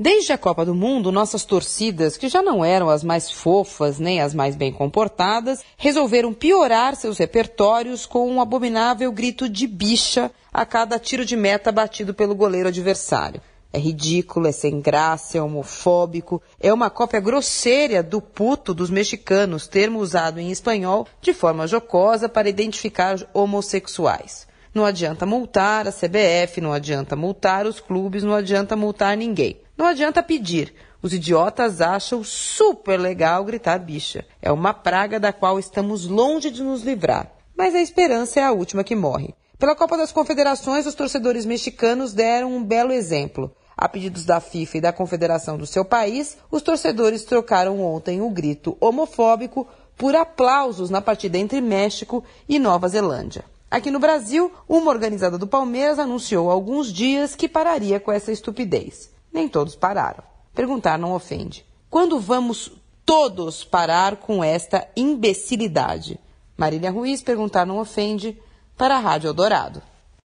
Desde a Copa do Mundo, nossas torcidas, que já não eram as mais fofas nem as mais bem comportadas, resolveram piorar seus repertórios com um abominável grito de bicha a cada tiro de meta batido pelo goleiro adversário. É ridículo, é sem graça, é homofóbico, é uma cópia grosseira do puto dos mexicanos, termo usado em espanhol de forma jocosa para identificar homossexuais. Não adianta multar a CBF, não adianta multar os clubes, não adianta multar ninguém. Não adianta pedir. Os idiotas acham super legal gritar bicha. É uma praga da qual estamos longe de nos livrar. Mas a esperança é a última que morre. Pela Copa das Confederações, os torcedores mexicanos deram um belo exemplo. A pedidos da FIFA e da Confederação do seu país, os torcedores trocaram ontem o grito homofóbico por aplausos na partida entre México e Nova Zelândia. Aqui no Brasil, uma organizada do Palmeiras anunciou há alguns dias que pararia com essa estupidez. Nem todos pararam. Perguntar não ofende. Quando vamos todos parar com esta imbecilidade? Marília Ruiz, perguntar não ofende, para a Rádio Eldorado.